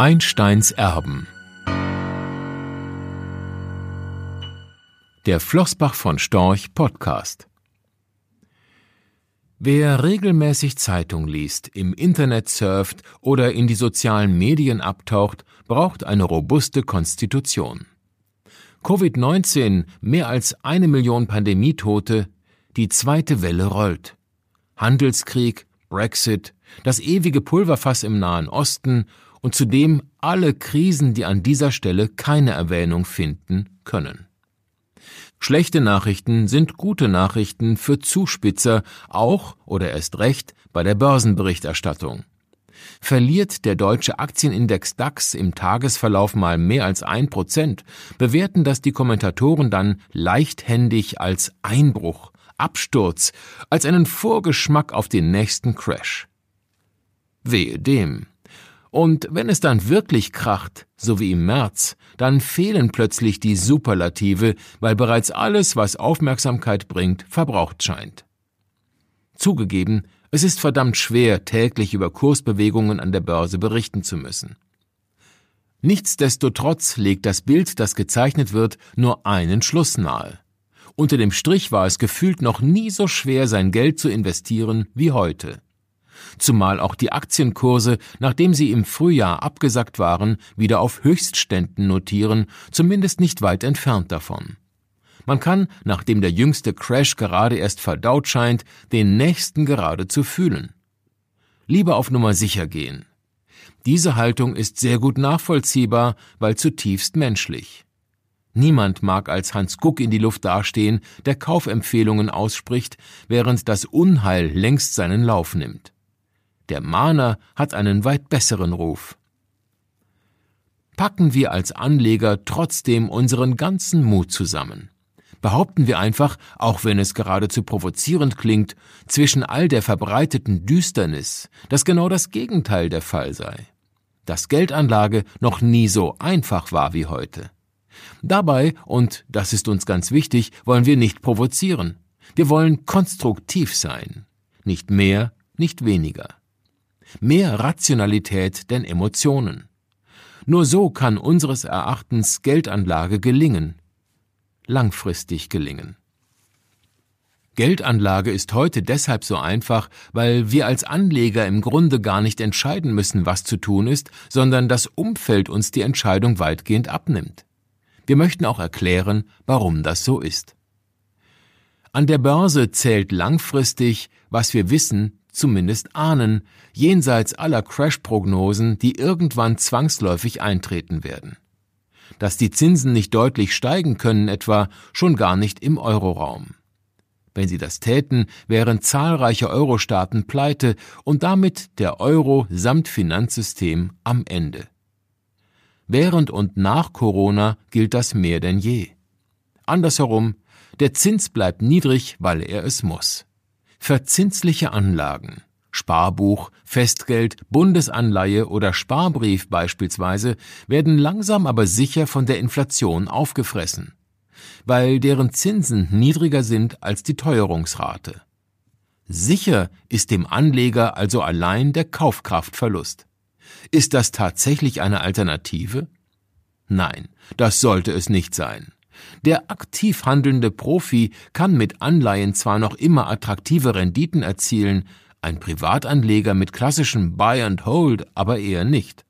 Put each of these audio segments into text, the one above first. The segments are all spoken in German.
Einsteins Erben Der Flossbach von Storch Podcast Wer regelmäßig Zeitung liest, im Internet surft oder in die sozialen Medien abtaucht, braucht eine robuste Konstitution. Covid-19, mehr als eine Million Pandemietote, die zweite Welle rollt. Handelskrieg, Brexit, das ewige Pulverfass im Nahen Osten und zudem alle Krisen, die an dieser Stelle keine Erwähnung finden können. Schlechte Nachrichten sind gute Nachrichten für Zuspitzer, auch oder erst recht bei der Börsenberichterstattung. Verliert der deutsche Aktienindex DAX im Tagesverlauf mal mehr als ein Prozent, bewerten das die Kommentatoren dann leichthändig als Einbruch, Absturz, als einen Vorgeschmack auf den nächsten Crash. Wehe dem. Und wenn es dann wirklich kracht, so wie im März, dann fehlen plötzlich die Superlative, weil bereits alles, was Aufmerksamkeit bringt, verbraucht scheint. Zugegeben, es ist verdammt schwer, täglich über Kursbewegungen an der Börse berichten zu müssen. Nichtsdestotrotz legt das Bild, das gezeichnet wird, nur einen Schluss nahe. Unter dem Strich war es gefühlt noch nie so schwer, sein Geld zu investieren wie heute zumal auch die Aktienkurse, nachdem sie im Frühjahr abgesackt waren, wieder auf Höchstständen notieren, zumindest nicht weit entfernt davon. Man kann, nachdem der jüngste Crash gerade erst verdaut scheint, den nächsten geradezu fühlen. Lieber auf Nummer sicher gehen. Diese Haltung ist sehr gut nachvollziehbar, weil zutiefst menschlich. Niemand mag als Hans Guck in die Luft dastehen, der Kaufempfehlungen ausspricht, während das Unheil längst seinen Lauf nimmt. Der Mahner hat einen weit besseren Ruf. Packen wir als Anleger trotzdem unseren ganzen Mut zusammen. Behaupten wir einfach, auch wenn es geradezu provozierend klingt, zwischen all der verbreiteten Düsternis, dass genau das Gegenteil der Fall sei. Dass Geldanlage noch nie so einfach war wie heute. Dabei, und das ist uns ganz wichtig, wollen wir nicht provozieren. Wir wollen konstruktiv sein. Nicht mehr, nicht weniger mehr Rationalität denn Emotionen. Nur so kann unseres Erachtens Geldanlage gelingen, langfristig gelingen. Geldanlage ist heute deshalb so einfach, weil wir als Anleger im Grunde gar nicht entscheiden müssen, was zu tun ist, sondern das Umfeld uns die Entscheidung weitgehend abnimmt. Wir möchten auch erklären, warum das so ist. An der Börse zählt langfristig, was wir wissen, zumindest ahnen, jenseits aller Crash-Prognosen, die irgendwann zwangsläufig eintreten werden. Dass die Zinsen nicht deutlich steigen können etwa, schon gar nicht im Euroraum. Wenn sie das täten, wären zahlreiche Euro-Staaten pleite und damit der Euro samt Finanzsystem am Ende. Während und nach Corona gilt das mehr denn je. Andersherum, der Zins bleibt niedrig, weil er es muss. Verzinsliche Anlagen, Sparbuch, Festgeld, Bundesanleihe oder Sparbrief beispielsweise, werden langsam aber sicher von der Inflation aufgefressen, weil deren Zinsen niedriger sind als die Teuerungsrate. Sicher ist dem Anleger also allein der Kaufkraftverlust. Ist das tatsächlich eine Alternative? Nein, das sollte es nicht sein. Der aktiv handelnde Profi kann mit Anleihen zwar noch immer attraktive Renditen erzielen, ein Privatanleger mit klassischem Buy and Hold aber eher nicht.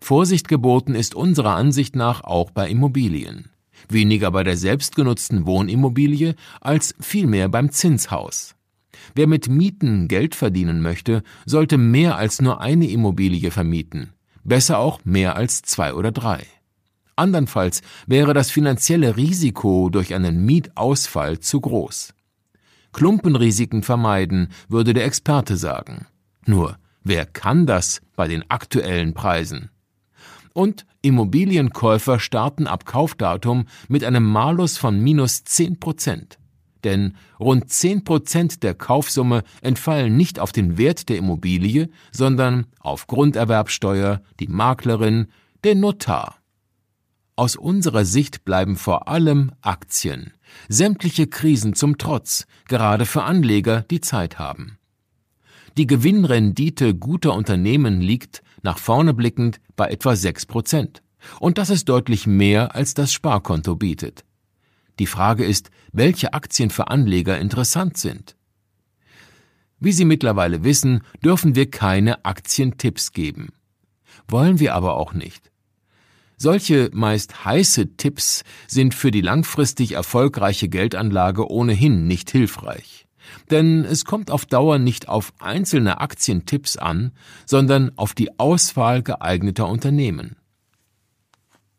Vorsicht geboten ist unserer Ansicht nach auch bei Immobilien. Weniger bei der selbstgenutzten Wohnimmobilie als vielmehr beim Zinshaus. Wer mit Mieten Geld verdienen möchte, sollte mehr als nur eine Immobilie vermieten, besser auch mehr als zwei oder drei. Andernfalls wäre das finanzielle Risiko durch einen Mietausfall zu groß. Klumpenrisiken vermeiden, würde der Experte sagen. Nur, wer kann das bei den aktuellen Preisen? Und Immobilienkäufer starten ab Kaufdatum mit einem Malus von minus 10 Prozent. Denn rund 10 Prozent der Kaufsumme entfallen nicht auf den Wert der Immobilie, sondern auf Grunderwerbsteuer, die Maklerin, den Notar. Aus unserer Sicht bleiben vor allem Aktien, sämtliche Krisen zum Trotz, gerade für Anleger, die Zeit haben. Die Gewinnrendite guter Unternehmen liegt, nach vorne blickend, bei etwa 6 Prozent. Und das ist deutlich mehr, als das Sparkonto bietet. Die Frage ist, welche Aktien für Anleger interessant sind. Wie Sie mittlerweile wissen, dürfen wir keine Aktientipps geben. Wollen wir aber auch nicht. Solche meist heiße Tipps sind für die langfristig erfolgreiche Geldanlage ohnehin nicht hilfreich. Denn es kommt auf Dauer nicht auf einzelne Aktientipps an, sondern auf die Auswahl geeigneter Unternehmen.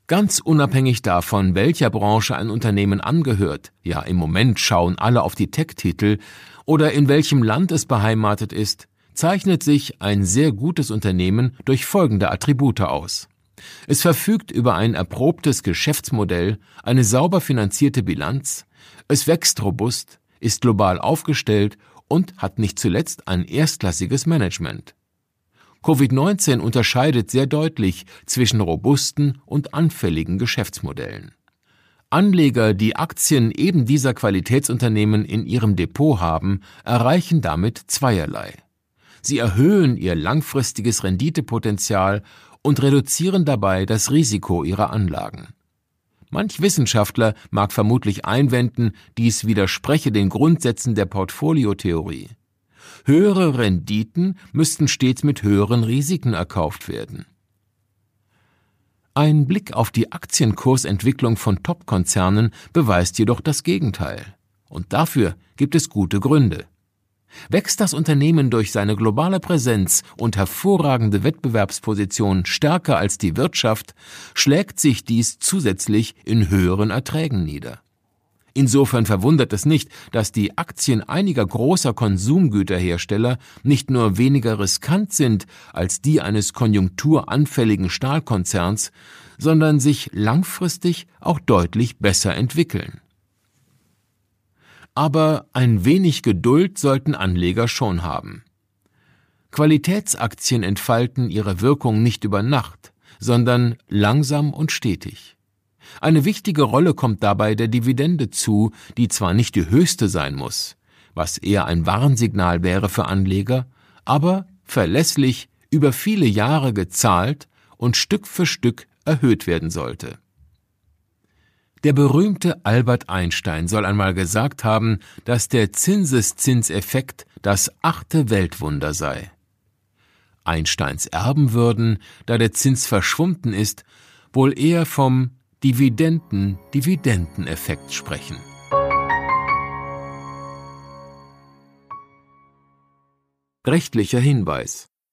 Ganz unabhängig davon, welcher Branche ein Unternehmen angehört, ja im Moment schauen alle auf die Tech-Titel, oder in welchem Land es beheimatet ist, zeichnet sich ein sehr gutes Unternehmen durch folgende Attribute aus. Es verfügt über ein erprobtes Geschäftsmodell, eine sauber finanzierte Bilanz, es wächst robust, ist global aufgestellt und hat nicht zuletzt ein erstklassiges Management. Covid-19 unterscheidet sehr deutlich zwischen robusten und anfälligen Geschäftsmodellen. Anleger, die Aktien eben dieser Qualitätsunternehmen in ihrem Depot haben, erreichen damit zweierlei. Sie erhöhen ihr langfristiges Renditepotenzial und reduzieren dabei das Risiko ihrer Anlagen. Manch Wissenschaftler mag vermutlich einwenden, dies widerspreche den Grundsätzen der Portfoliotheorie. Höhere Renditen müssten stets mit höheren Risiken erkauft werden. Ein Blick auf die Aktienkursentwicklung von Top-Konzernen beweist jedoch das Gegenteil. Und dafür gibt es gute Gründe. Wächst das Unternehmen durch seine globale Präsenz und hervorragende Wettbewerbsposition stärker als die Wirtschaft, schlägt sich dies zusätzlich in höheren Erträgen nieder. Insofern verwundert es nicht, dass die Aktien einiger großer Konsumgüterhersteller nicht nur weniger riskant sind als die eines konjunkturanfälligen Stahlkonzerns, sondern sich langfristig auch deutlich besser entwickeln. Aber ein wenig Geduld sollten Anleger schon haben. Qualitätsaktien entfalten ihre Wirkung nicht über Nacht, sondern langsam und stetig. Eine wichtige Rolle kommt dabei der Dividende zu, die zwar nicht die höchste sein muss, was eher ein Warnsignal wäre für Anleger, aber verlässlich über viele Jahre gezahlt und Stück für Stück erhöht werden sollte. Der berühmte Albert Einstein soll einmal gesagt haben, dass der Zinseszinseffekt das achte Weltwunder sei. Einsteins Erben würden, da der Zins verschwunden ist, wohl eher vom Dividenden-Dividendeneffekt sprechen. Rechtlicher Hinweis